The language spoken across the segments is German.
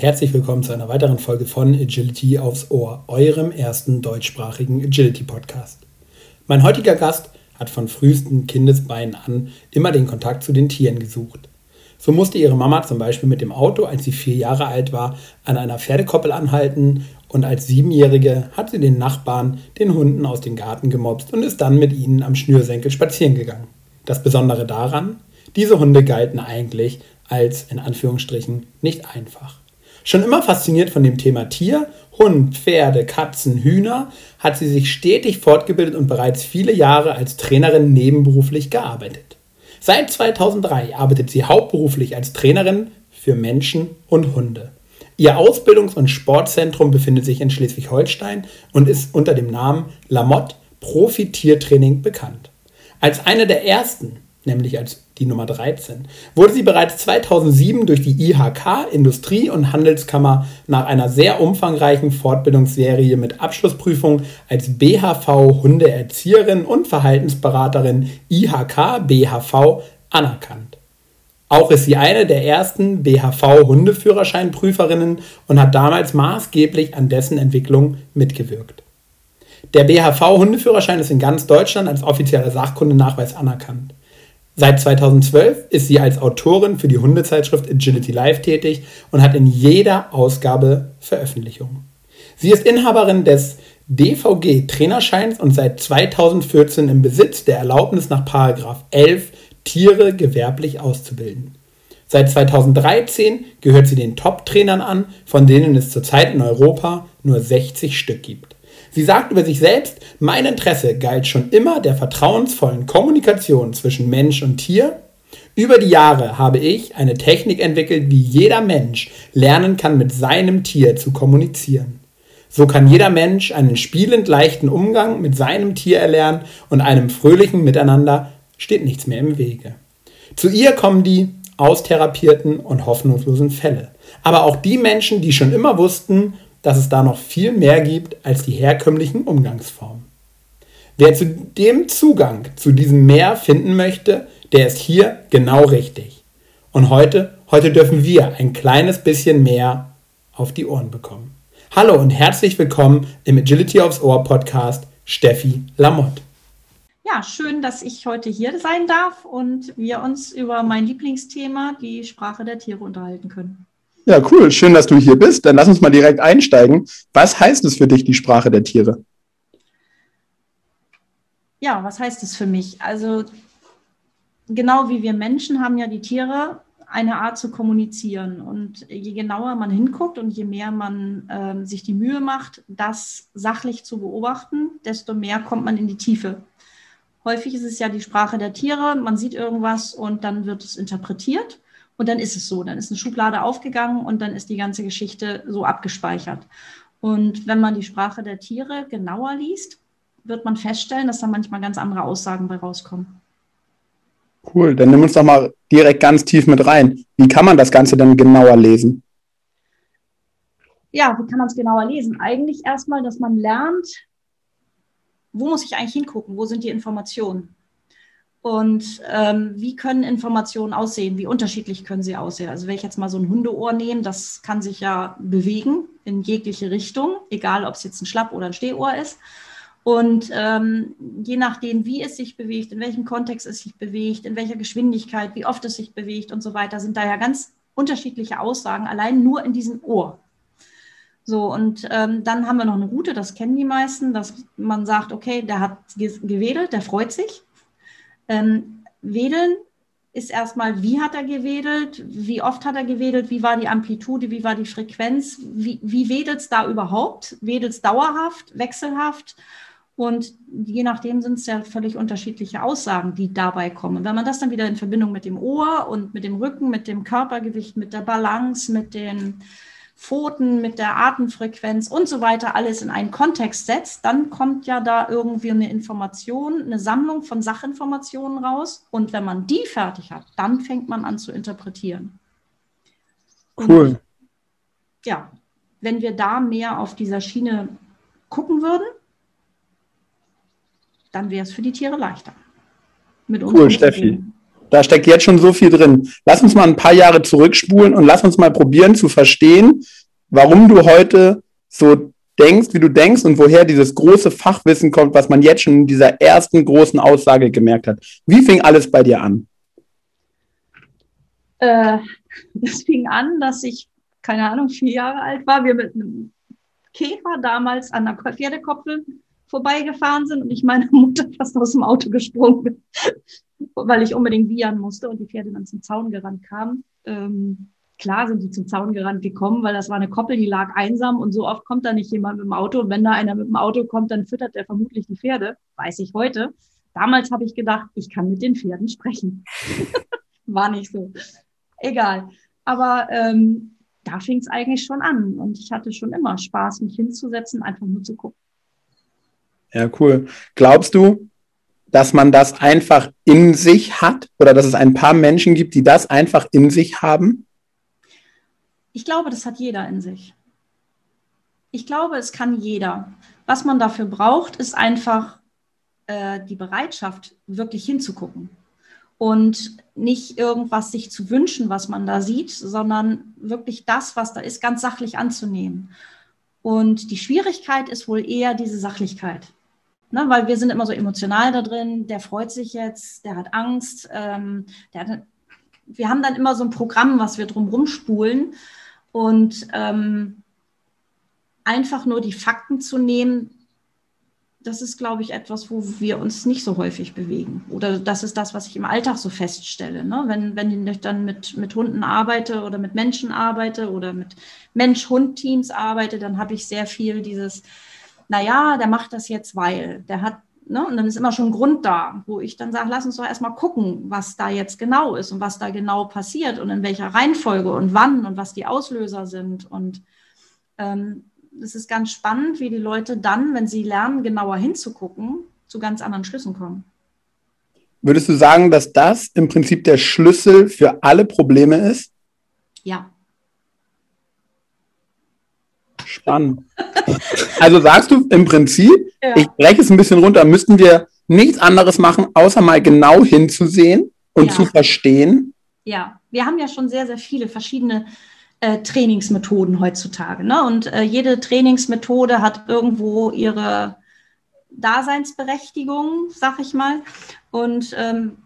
Herzlich willkommen zu einer weiteren Folge von Agility aufs Ohr, eurem ersten deutschsprachigen Agility-Podcast. Mein heutiger Gast hat von frühesten Kindesbeinen an immer den Kontakt zu den Tieren gesucht. So musste ihre Mama zum Beispiel mit dem Auto, als sie vier Jahre alt war, an einer Pferdekoppel anhalten und als Siebenjährige hat sie den Nachbarn den Hunden aus dem Garten gemobst und ist dann mit ihnen am Schnürsenkel spazieren gegangen. Das Besondere daran, diese Hunde galten eigentlich als in Anführungsstrichen nicht einfach. Schon immer fasziniert von dem Thema Tier, Hund, Pferde, Katzen, Hühner, hat sie sich stetig fortgebildet und bereits viele Jahre als Trainerin nebenberuflich gearbeitet. Seit 2003 arbeitet sie hauptberuflich als Trainerin für Menschen und Hunde. Ihr Ausbildungs- und Sportzentrum befindet sich in Schleswig-Holstein und ist unter dem Namen Lamotte Profi Tiertraining bekannt. Als eine der ersten nämlich als die Nummer 13, wurde sie bereits 2007 durch die IHK Industrie- und Handelskammer nach einer sehr umfangreichen Fortbildungsserie mit Abschlussprüfung als BHV Hundeerzieherin und Verhaltensberaterin IHK BHV anerkannt. Auch ist sie eine der ersten BHV Hundeführerscheinprüferinnen und hat damals maßgeblich an dessen Entwicklung mitgewirkt. Der BHV Hundeführerschein ist in ganz Deutschland als offizieller Sachkundenachweis anerkannt. Seit 2012 ist sie als Autorin für die Hundezeitschrift Agility Life tätig und hat in jeder Ausgabe Veröffentlichungen. Sie ist Inhaberin des DVG Trainerscheins und seit 2014 im Besitz der Erlaubnis nach 11 Tiere gewerblich auszubilden. Seit 2013 gehört sie den Top-Trainern an, von denen es zurzeit in Europa nur 60 Stück gibt. Sie sagt über sich selbst, mein Interesse galt schon immer der vertrauensvollen Kommunikation zwischen Mensch und Tier. Über die Jahre habe ich eine Technik entwickelt, wie jeder Mensch lernen kann, mit seinem Tier zu kommunizieren. So kann jeder Mensch einen spielend leichten Umgang mit seinem Tier erlernen und einem fröhlichen Miteinander steht nichts mehr im Wege. Zu ihr kommen die austherapierten und hoffnungslosen Fälle. Aber auch die Menschen, die schon immer wussten, dass es da noch viel mehr gibt als die herkömmlichen Umgangsformen. Wer zu dem Zugang zu diesem Meer finden möchte, der ist hier genau richtig. Und heute, heute dürfen wir ein kleines bisschen mehr auf die Ohren bekommen. Hallo und herzlich willkommen im Agility aufs Ohr Podcast Steffi Lamotte. Ja, schön, dass ich heute hier sein darf und wir uns über mein Lieblingsthema, die Sprache der Tiere, unterhalten können. Ja, cool. Schön, dass du hier bist. Dann lass uns mal direkt einsteigen. Was heißt es für dich, die Sprache der Tiere? Ja, was heißt es für mich? Also genau wie wir Menschen haben ja die Tiere eine Art zu kommunizieren. Und je genauer man hinguckt und je mehr man äh, sich die Mühe macht, das sachlich zu beobachten, desto mehr kommt man in die Tiefe. Häufig ist es ja die Sprache der Tiere. Man sieht irgendwas und dann wird es interpretiert. Und dann ist es so, dann ist eine Schublade aufgegangen und dann ist die ganze Geschichte so abgespeichert. Und wenn man die Sprache der Tiere genauer liest, wird man feststellen, dass da manchmal ganz andere Aussagen bei rauskommen. Cool, dann nimm uns doch mal direkt ganz tief mit rein. Wie kann man das Ganze dann genauer lesen? Ja, wie kann man es genauer lesen? Eigentlich erstmal, dass man lernt, wo muss ich eigentlich hingucken? Wo sind die Informationen? Und ähm, wie können Informationen aussehen? Wie unterschiedlich können sie aussehen? Also wenn ich jetzt mal so ein Hundeohr nehme, das kann sich ja bewegen in jegliche Richtung, egal ob es jetzt ein Schlapp- oder ein Stehohr ist. Und ähm, je nachdem, wie es sich bewegt, in welchem Kontext es sich bewegt, in welcher Geschwindigkeit, wie oft es sich bewegt und so weiter, sind da ja ganz unterschiedliche Aussagen, allein nur in diesem Ohr. So, und ähm, dann haben wir noch eine Route, das kennen die meisten, dass man sagt, okay, der hat gewedelt, der freut sich. Ähm, Wedeln ist erstmal, wie hat er gewedelt, wie oft hat er gewedelt, wie war die Amplitude, wie war die Frequenz, wie, wie wedelt es da überhaupt? Wedelt es dauerhaft, wechselhaft? Und je nachdem sind es ja völlig unterschiedliche Aussagen, die dabei kommen. Wenn man das dann wieder in Verbindung mit dem Ohr und mit dem Rücken, mit dem Körpergewicht, mit der Balance, mit den Pfoten, mit der Atemfrequenz und so weiter alles in einen Kontext setzt, dann kommt ja da irgendwie eine Information, eine Sammlung von Sachinformationen raus. Und wenn man die fertig hat, dann fängt man an zu interpretieren. Cool. Und, ja, wenn wir da mehr auf dieser Schiene gucken würden, dann wäre es für die Tiere leichter. Mit cool, Steffi. Da steckt jetzt schon so viel drin. Lass uns mal ein paar Jahre zurückspulen und lass uns mal probieren zu verstehen, warum du heute so denkst, wie du denkst und woher dieses große Fachwissen kommt, was man jetzt schon in dieser ersten großen Aussage gemerkt hat. Wie fing alles bei dir an? Äh, das fing an, dass ich, keine Ahnung, vier Jahre alt war. Wir mit einem Käfer damals an der Pferdekoppel vorbeigefahren sind und ich meine Mutter fast aus dem Auto gesprungen bin, weil ich unbedingt wiehern musste und die Pferde dann zum Zaun gerannt kamen. Ähm, klar sind die zum Zaun gerannt gekommen, weil das war eine Koppel, die lag einsam und so oft kommt da nicht jemand mit dem Auto. Und wenn da einer mit dem Auto kommt, dann füttert er vermutlich die Pferde, weiß ich heute. Damals habe ich gedacht, ich kann mit den Pferden sprechen. war nicht so. Egal. Aber ähm, da fing es eigentlich schon an und ich hatte schon immer Spaß, mich hinzusetzen, einfach nur zu gucken. Ja, cool. Glaubst du, dass man das einfach in sich hat oder dass es ein paar Menschen gibt, die das einfach in sich haben? Ich glaube, das hat jeder in sich. Ich glaube, es kann jeder. Was man dafür braucht, ist einfach äh, die Bereitschaft, wirklich hinzugucken und nicht irgendwas sich zu wünschen, was man da sieht, sondern wirklich das, was da ist, ganz sachlich anzunehmen. Und die Schwierigkeit ist wohl eher diese Sachlichkeit. Ne, weil wir sind immer so emotional da drin, der freut sich jetzt, der hat Angst, ähm, der hat, wir haben dann immer so ein Programm, was wir drumherum spulen. Und ähm, einfach nur die Fakten zu nehmen, das ist, glaube ich, etwas, wo wir uns nicht so häufig bewegen. Oder das ist das, was ich im Alltag so feststelle. Ne? Wenn, wenn ich dann mit, mit Hunden arbeite oder mit Menschen arbeite oder mit Mensch-Hund-Teams arbeite, dann habe ich sehr viel dieses, naja, der macht das jetzt, weil der hat, ne? und dann ist immer schon ein Grund da, wo ich dann sage, lass uns doch erstmal gucken, was da jetzt genau ist und was da genau passiert und in welcher Reihenfolge und wann und was die Auslöser sind. Und ähm, es ist ganz spannend, wie die Leute dann, wenn sie lernen, genauer hinzugucken, zu ganz anderen Schlüssen kommen. Würdest du sagen, dass das im Prinzip der Schlüssel für alle Probleme ist? Ja. Spannend. also sagst du im Prinzip, ja. ich breche es ein bisschen runter, müssten wir nichts anderes machen, außer mal genau hinzusehen und ja. zu verstehen? Ja, wir haben ja schon sehr, sehr viele verschiedene äh, Trainingsmethoden heutzutage. Ne? Und äh, jede Trainingsmethode hat irgendwo ihre Daseinsberechtigung, sag ich mal. Und ähm,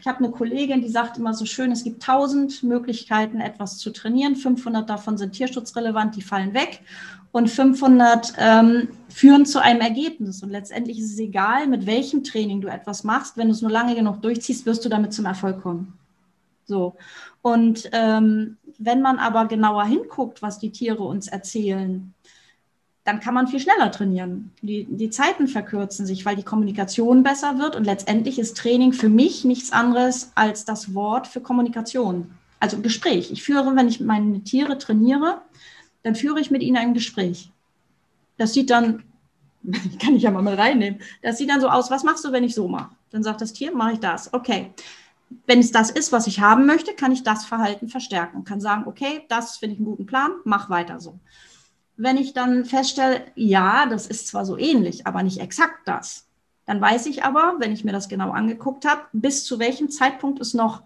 ich habe eine Kollegin, die sagt immer so schön, es gibt 1000 Möglichkeiten, etwas zu trainieren. 500 davon sind tierschutzrelevant, die fallen weg. Und 500 ähm, führen zu einem Ergebnis. Und letztendlich ist es egal, mit welchem Training du etwas machst. Wenn du es nur lange genug durchziehst, wirst du damit zum Erfolg kommen. So. Und ähm, wenn man aber genauer hinguckt, was die Tiere uns erzählen, dann kann man viel schneller trainieren. Die, die Zeiten verkürzen sich, weil die Kommunikation besser wird. Und letztendlich ist Training für mich nichts anderes als das Wort für Kommunikation. Also Gespräch. Ich führe, wenn ich meine Tiere trainiere, dann führe ich mit ihnen ein Gespräch. Das sieht dann, kann ich ja mal reinnehmen, das sieht dann so aus, was machst du, wenn ich so mache? Dann sagt das Tier, mache ich das. Okay wenn es das ist, was ich haben möchte, kann ich das Verhalten verstärken und kann sagen, okay, das finde ich einen guten Plan, mach weiter so. Wenn ich dann feststelle, ja, das ist zwar so ähnlich, aber nicht exakt das, dann weiß ich aber, wenn ich mir das genau angeguckt habe, bis zu welchem Zeitpunkt es noch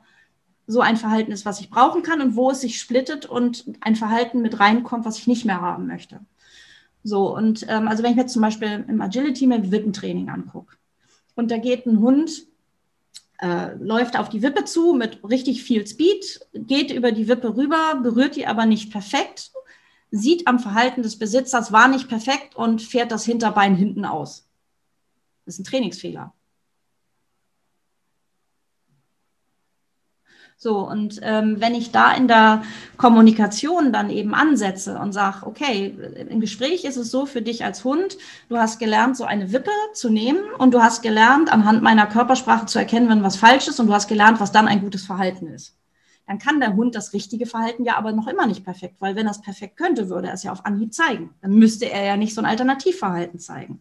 so ein Verhalten ist, was ich brauchen kann und wo es sich splittet und ein Verhalten mit reinkommt, was ich nicht mehr haben möchte. So, und ähm, also wenn ich mir zum Beispiel im Agility mir Wippentraining angucke und da geht ein Hund äh, läuft auf die Wippe zu mit richtig viel Speed, geht über die Wippe rüber, berührt die aber nicht perfekt, sieht am Verhalten des Besitzers, war nicht perfekt und fährt das Hinterbein hinten aus. Das ist ein Trainingsfehler. So, und ähm, wenn ich da in der Kommunikation dann eben ansetze und sage, okay, im Gespräch ist es so für dich als Hund, du hast gelernt, so eine Wippe zu nehmen und du hast gelernt, anhand meiner Körpersprache zu erkennen, wenn was falsch ist und du hast gelernt, was dann ein gutes Verhalten ist. Dann kann der Hund das richtige Verhalten ja aber noch immer nicht perfekt, weil wenn er es perfekt könnte, würde er es ja auf Anhieb zeigen. Dann müsste er ja nicht so ein Alternativverhalten zeigen.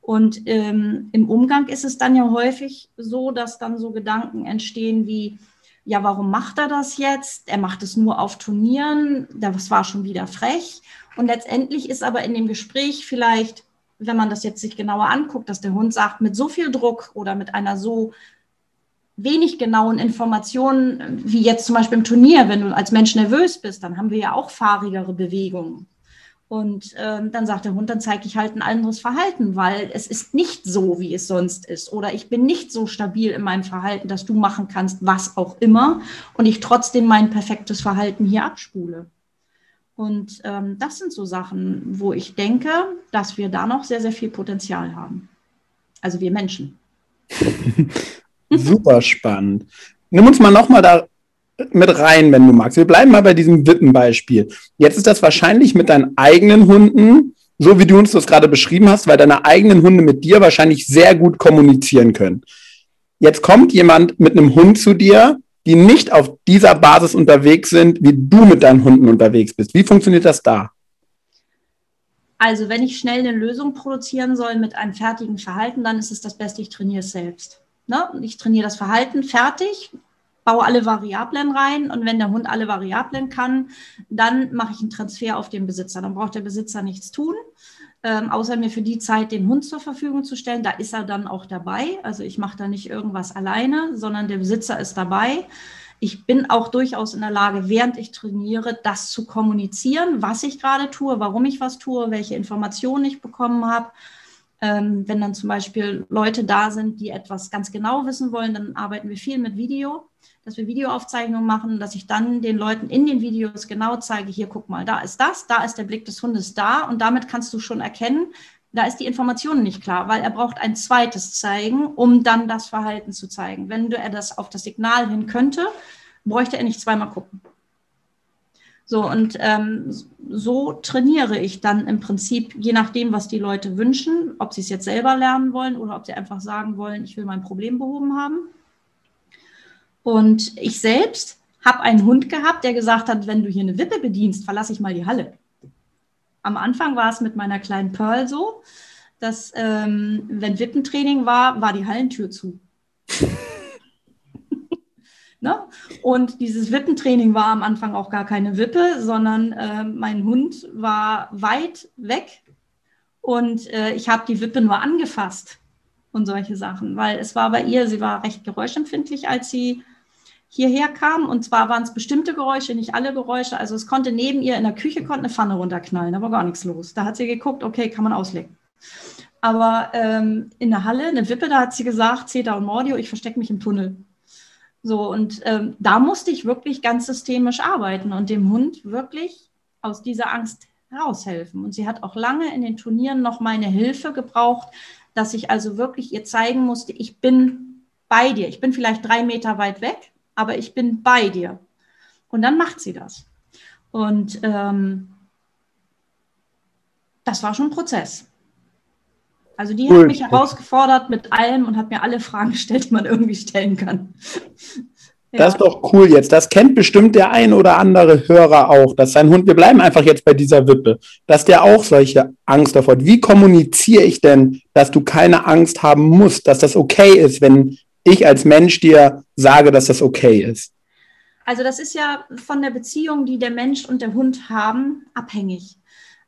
Und ähm, im Umgang ist es dann ja häufig so, dass dann so Gedanken entstehen wie, ja, warum macht er das jetzt? Er macht es nur auf Turnieren, das war schon wieder frech. Und letztendlich ist aber in dem Gespräch vielleicht, wenn man das jetzt sich genauer anguckt, dass der Hund sagt, mit so viel Druck oder mit einer so wenig genauen Informationen, wie jetzt zum Beispiel im Turnier, wenn du als Mensch nervös bist, dann haben wir ja auch fahrigere Bewegungen. Und ähm, dann sagt der Hund, dann zeige ich halt ein anderes Verhalten, weil es ist nicht so, wie es sonst ist. Oder ich bin nicht so stabil in meinem Verhalten, dass du machen kannst, was auch immer. Und ich trotzdem mein perfektes Verhalten hier abspule. Und ähm, das sind so Sachen, wo ich denke, dass wir da noch sehr, sehr viel Potenzial haben. Also wir Menschen. Super spannend. Nimm uns mal nochmal da mit rein, wenn du magst. Wir bleiben mal bei diesem Wippenbeispiel. Jetzt ist das wahrscheinlich mit deinen eigenen Hunden, so wie du uns das gerade beschrieben hast, weil deine eigenen Hunde mit dir wahrscheinlich sehr gut kommunizieren können. Jetzt kommt jemand mit einem Hund zu dir, die nicht auf dieser Basis unterwegs sind, wie du mit deinen Hunden unterwegs bist. Wie funktioniert das da? Also, wenn ich schnell eine Lösung produzieren soll mit einem fertigen Verhalten, dann ist es das Beste, ich trainiere es selbst. Ne? Ich trainiere das Verhalten fertig, baue alle Variablen rein und wenn der Hund alle Variablen kann, dann mache ich einen Transfer auf den Besitzer. Dann braucht der Besitzer nichts tun, ähm, außer mir für die Zeit den Hund zur Verfügung zu stellen. Da ist er dann auch dabei. Also ich mache da nicht irgendwas alleine, sondern der Besitzer ist dabei. Ich bin auch durchaus in der Lage, während ich trainiere, das zu kommunizieren, was ich gerade tue, warum ich was tue, welche Informationen ich bekommen habe. Ähm, wenn dann zum Beispiel Leute da sind, die etwas ganz genau wissen wollen, dann arbeiten wir viel mit Video dass wir Videoaufzeichnungen machen, dass ich dann den Leuten in den Videos genau zeige, hier guck mal, da ist das, da ist der Blick des Hundes da und damit kannst du schon erkennen, da ist die Information nicht klar, weil er braucht ein zweites zeigen, um dann das Verhalten zu zeigen. Wenn er das auf das Signal hin könnte, bräuchte er nicht zweimal gucken. So, und ähm, so trainiere ich dann im Prinzip, je nachdem, was die Leute wünschen, ob sie es jetzt selber lernen wollen oder ob sie einfach sagen wollen, ich will mein Problem behoben haben. Und ich selbst habe einen Hund gehabt, der gesagt hat, wenn du hier eine Wippe bedienst, verlasse ich mal die Halle. Am Anfang war es mit meiner kleinen Pearl so, dass ähm, wenn Wippentraining war, war die Hallentür zu. Ne? Und dieses Wippentraining war am Anfang auch gar keine Wippe, sondern äh, mein Hund war weit weg und äh, ich habe die Wippe nur angefasst und solche Sachen, weil es war bei ihr, sie war recht geräuschempfindlich, als sie hierher kam. Und zwar waren es bestimmte Geräusche, nicht alle Geräusche. Also es konnte neben ihr in der Küche konnte eine Pfanne runterknallen, war gar nichts los. Da hat sie geguckt, okay, kann man auslegen. Aber ähm, in der Halle, eine Wippe, da hat sie gesagt, Zeta und Mordio, ich verstecke mich im Tunnel. So, und ähm, da musste ich wirklich ganz systemisch arbeiten und dem Hund wirklich aus dieser Angst heraushelfen. Und sie hat auch lange in den Turnieren noch meine Hilfe gebraucht, dass ich also wirklich ihr zeigen musste, ich bin bei dir. Ich bin vielleicht drei Meter weit weg, aber ich bin bei dir. Und dann macht sie das. Und ähm, das war schon ein Prozess. Also die cool. hat mich herausgefordert mit allem und hat mir alle Fragen gestellt, die man irgendwie stellen kann. ja. Das ist doch cool jetzt. Das kennt bestimmt der ein oder andere Hörer auch, dass sein Hund, wir bleiben einfach jetzt bei dieser Wippe, dass der auch solche Angst davor hat. Wie kommuniziere ich denn, dass du keine Angst haben musst, dass das okay ist, wenn ich als Mensch dir sage, dass das okay ist? Also das ist ja von der Beziehung, die der Mensch und der Hund haben, abhängig.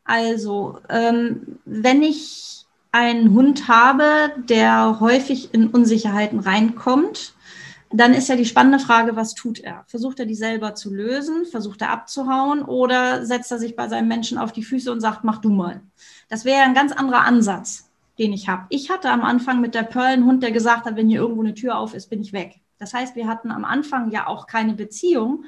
Also ähm, wenn ich einen Hund habe, der häufig in Unsicherheiten reinkommt, dann ist ja die spannende Frage, was tut er? Versucht er die selber zu lösen? Versucht er abzuhauen? Oder setzt er sich bei seinem Menschen auf die Füße und sagt, mach du mal? Das wäre ein ganz anderer Ansatz den ich habe. Ich hatte am Anfang mit der Pearl einen Hund, der gesagt hat, wenn hier irgendwo eine Tür auf ist, bin ich weg. Das heißt, wir hatten am Anfang ja auch keine Beziehung.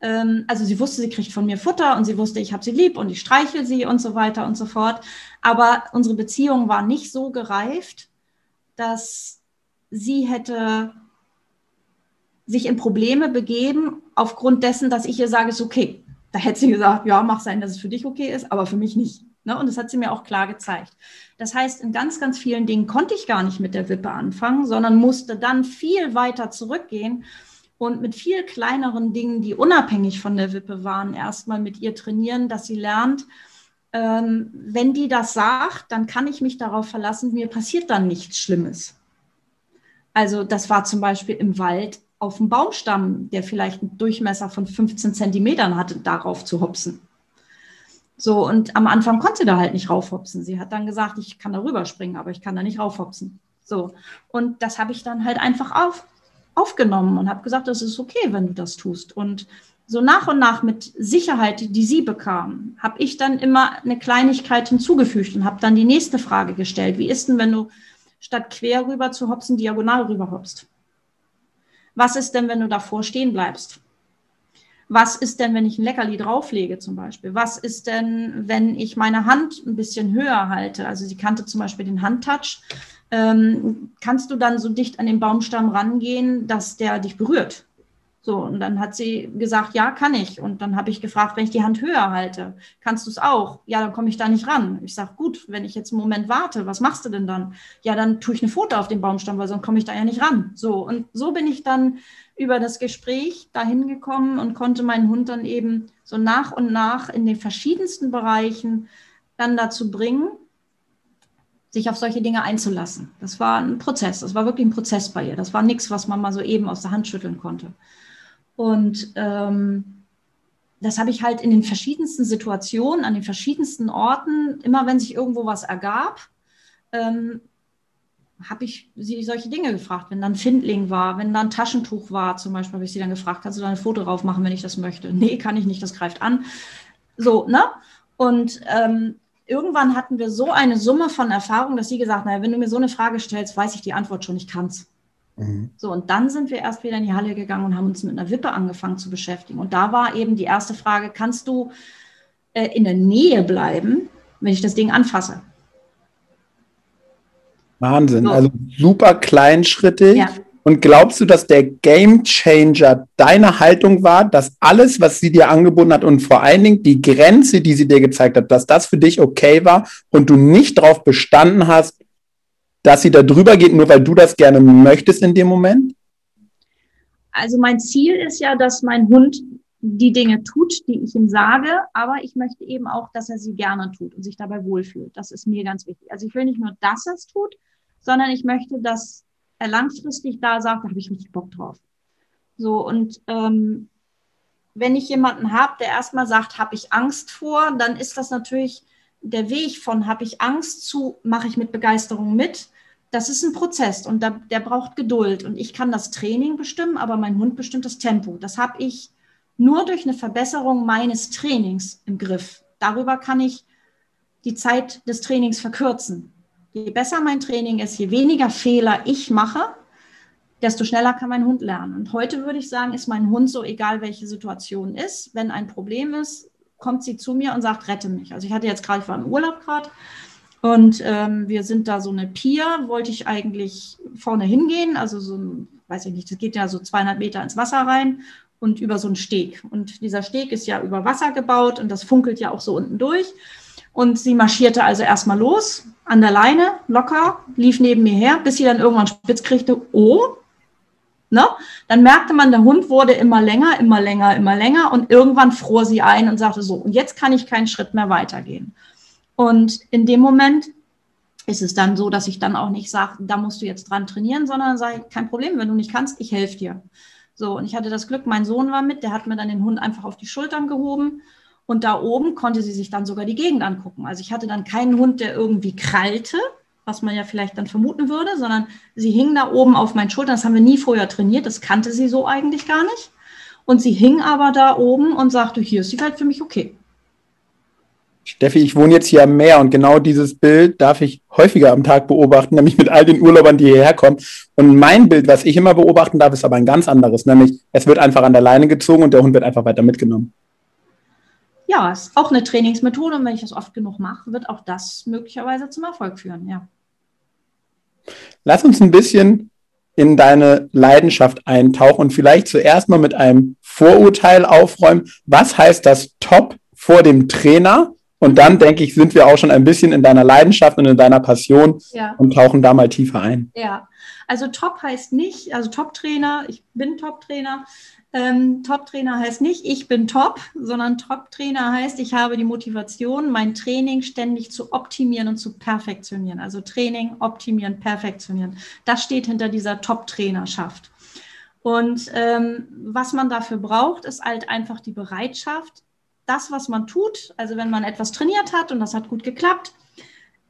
Ähm, also sie wusste, sie kriegt von mir Futter und sie wusste, ich habe sie lieb und ich streichel sie und so weiter und so fort. Aber unsere Beziehung war nicht so gereift, dass sie hätte sich in Probleme begeben aufgrund dessen, dass ich ihr sage, es ist okay. Da hätte sie gesagt, ja, mach sein, dass es für dich okay ist, aber für mich nicht. Ne? Und das hat sie mir auch klar gezeigt. Das heißt, in ganz, ganz vielen Dingen konnte ich gar nicht mit der Wippe anfangen, sondern musste dann viel weiter zurückgehen und mit viel kleineren Dingen, die unabhängig von der Wippe waren, erstmal mit ihr trainieren, dass sie lernt, ähm, wenn die das sagt, dann kann ich mich darauf verlassen, mir passiert dann nichts Schlimmes. Also das war zum Beispiel im Wald auf dem Baumstamm, der vielleicht einen Durchmesser von 15 Zentimetern hatte, darauf zu hopsen. So, und am Anfang konnte sie da halt nicht raufhopsen. Sie hat dann gesagt, ich kann da rüberspringen, aber ich kann da nicht raufhopsen. So, und das habe ich dann halt einfach auf, aufgenommen und habe gesagt, das ist okay, wenn du das tust. Und so nach und nach mit Sicherheit, die sie bekam, habe ich dann immer eine Kleinigkeit hinzugefügt und habe dann die nächste Frage gestellt. Wie ist denn, wenn du statt quer rüber zu hopsen, diagonal rüber hopst? Was ist denn, wenn du davor stehen bleibst? Was ist denn, wenn ich ein Leckerli drauflege zum Beispiel? Was ist denn, wenn ich meine Hand ein bisschen höher halte? Also sie kannte zum Beispiel den Handtouch. Ähm, kannst du dann so dicht an den Baumstamm rangehen, dass der dich berührt? So, und dann hat sie gesagt, ja, kann ich. Und dann habe ich gefragt, wenn ich die Hand höher halte, kannst du es auch? Ja, dann komme ich da nicht ran. Ich sage, gut, wenn ich jetzt einen Moment warte, was machst du denn dann? Ja, dann tue ich eine Foto auf den Baumstamm, weil sonst komme ich da ja nicht ran. So, und so bin ich dann über das Gespräch dahin gekommen und konnte meinen Hund dann eben so nach und nach in den verschiedensten Bereichen dann dazu bringen, sich auf solche Dinge einzulassen. Das war ein Prozess, das war wirklich ein Prozess bei ihr. Das war nichts, was man mal so eben aus der Hand schütteln konnte. Und ähm, das habe ich halt in den verschiedensten Situationen, an den verschiedensten Orten, immer wenn sich irgendwo was ergab, ähm, habe ich sie solche Dinge gefragt. Wenn dann Findling war, wenn dann Taschentuch war, zum Beispiel, habe ich sie dann gefragt, kannst du da ein Foto drauf machen, wenn ich das möchte? Nee, kann ich nicht, das greift an. So, ne? Und ähm, irgendwann hatten wir so eine Summe von Erfahrung, dass sie gesagt hat, naja, wenn du mir so eine Frage stellst, weiß ich die Antwort schon, ich kann's. Mhm. So, und dann sind wir erst wieder in die Halle gegangen und haben uns mit einer Wippe angefangen zu beschäftigen. Und da war eben die erste Frage, kannst du äh, in der Nähe bleiben, wenn ich das Ding anfasse? Wahnsinn, so. also super kleinschrittig. Ja. Und glaubst du, dass der Game Changer deine Haltung war, dass alles, was sie dir angeboten hat und vor allen Dingen die Grenze, die sie dir gezeigt hat, dass das für dich okay war und du nicht darauf bestanden hast, dass sie da drüber geht, nur weil du das gerne möchtest in dem Moment? Also mein Ziel ist ja, dass mein Hund die Dinge tut, die ich ihm sage, aber ich möchte eben auch, dass er sie gerne tut und sich dabei wohlfühlt. Das ist mir ganz wichtig. Also ich will nicht nur, dass er es tut, sondern ich möchte, dass er langfristig da sagt, da habe ich richtig Bock drauf. So, und ähm, wenn ich jemanden habe, der erstmal sagt, habe ich Angst vor, dann ist das natürlich der Weg von habe ich Angst zu mache ich mit Begeisterung mit. Das ist ein Prozess und da, der braucht Geduld. Und ich kann das Training bestimmen, aber mein Hund bestimmt das Tempo. Das habe ich nur durch eine Verbesserung meines Trainings im Griff. Darüber kann ich die Zeit des Trainings verkürzen. Je besser mein Training ist, je weniger Fehler ich mache, desto schneller kann mein Hund lernen. Und heute würde ich sagen, ist mein Hund so, egal welche Situation ist, wenn ein Problem ist, kommt sie zu mir und sagt, rette mich. Also ich hatte jetzt gerade, ich war im Urlaub gerade und ähm, wir sind da so eine Pier, wollte ich eigentlich vorne hingehen, also so, weiß ich nicht, das geht ja so 200 Meter ins Wasser rein und über so einen Steg. Und dieser Steg ist ja über Wasser gebaut und das funkelt ja auch so unten durch. Und sie marschierte also erstmal los, an der Leine, locker, lief neben mir her, bis sie dann irgendwann spitz kriegte, oh, Ne? Dann merkte man, der Hund wurde immer länger, immer länger, immer länger und irgendwann fror sie ein und sagte so, und jetzt kann ich keinen Schritt mehr weitergehen. Und in dem Moment ist es dann so, dass ich dann auch nicht sage, da musst du jetzt dran trainieren, sondern sage, kein Problem, wenn du nicht kannst, ich helfe dir. So, und ich hatte das Glück, mein Sohn war mit, der hat mir dann den Hund einfach auf die Schultern gehoben und da oben konnte sie sich dann sogar die Gegend angucken. Also ich hatte dann keinen Hund, der irgendwie krallte, was man ja vielleicht dann vermuten würde, sondern sie hing da oben auf meinen Schultern. Das haben wir nie vorher trainiert, das kannte sie so eigentlich gar nicht. Und sie hing aber da oben und sagte, hier ist die Welt für mich okay. Steffi, ich wohne jetzt hier am Meer und genau dieses Bild darf ich häufiger am Tag beobachten, nämlich mit all den Urlaubern, die hierher kommen. Und mein Bild, was ich immer beobachten darf, ist aber ein ganz anderes, nämlich es wird einfach an der Leine gezogen und der Hund wird einfach weiter mitgenommen. Ja, ist auch eine Trainingsmethode und wenn ich das oft genug mache, wird auch das möglicherweise zum Erfolg führen, ja. Lass uns ein bisschen in deine Leidenschaft eintauchen und vielleicht zuerst mal mit einem Vorurteil aufräumen. Was heißt das Top vor dem Trainer? Und dann, denke ich, sind wir auch schon ein bisschen in deiner Leidenschaft und in deiner Passion ja. und tauchen da mal tiefer ein. Ja, also Top heißt nicht, also Top-Trainer, ich bin Top-Trainer, ähm, Top-Trainer heißt nicht, ich bin top, sondern Top-Trainer heißt, ich habe die Motivation, mein Training ständig zu optimieren und zu perfektionieren. Also Training, optimieren, perfektionieren. Das steht hinter dieser Top-Trainerschaft. Und ähm, was man dafür braucht, ist halt einfach die Bereitschaft, das, was man tut, also wenn man etwas trainiert hat und das hat gut geklappt,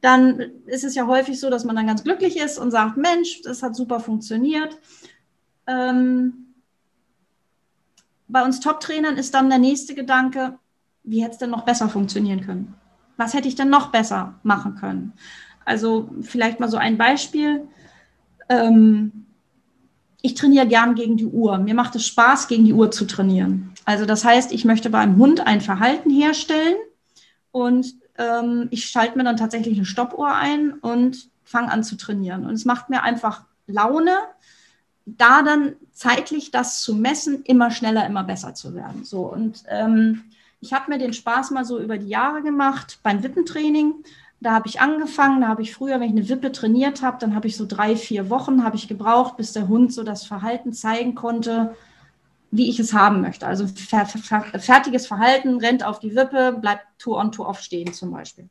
dann ist es ja häufig so, dass man dann ganz glücklich ist und sagt, Mensch, das hat super funktioniert ähm, bei uns Top-Trainern ist dann der nächste Gedanke, wie hätte es denn noch besser funktionieren können? Was hätte ich denn noch besser machen können? Also vielleicht mal so ein Beispiel. Ähm, ich trainiere gern gegen die Uhr. Mir macht es Spaß, gegen die Uhr zu trainieren. Also das heißt, ich möchte beim Hund ein Verhalten herstellen und ähm, ich schalte mir dann tatsächlich eine Stoppuhr ein und fange an zu trainieren. Und es macht mir einfach Laune, da dann zeitlich das zu messen, immer schneller, immer besser zu werden. So und ähm, ich habe mir den Spaß mal so über die Jahre gemacht beim Wippentraining. Da habe ich angefangen, da habe ich früher, wenn ich eine Wippe trainiert habe, dann habe ich so drei, vier Wochen habe ich gebraucht, bis der Hund so das Verhalten zeigen konnte, wie ich es haben möchte. Also fer fer fertiges Verhalten, rennt auf die Wippe, bleibt Tour on Tour off stehen zum Beispiel.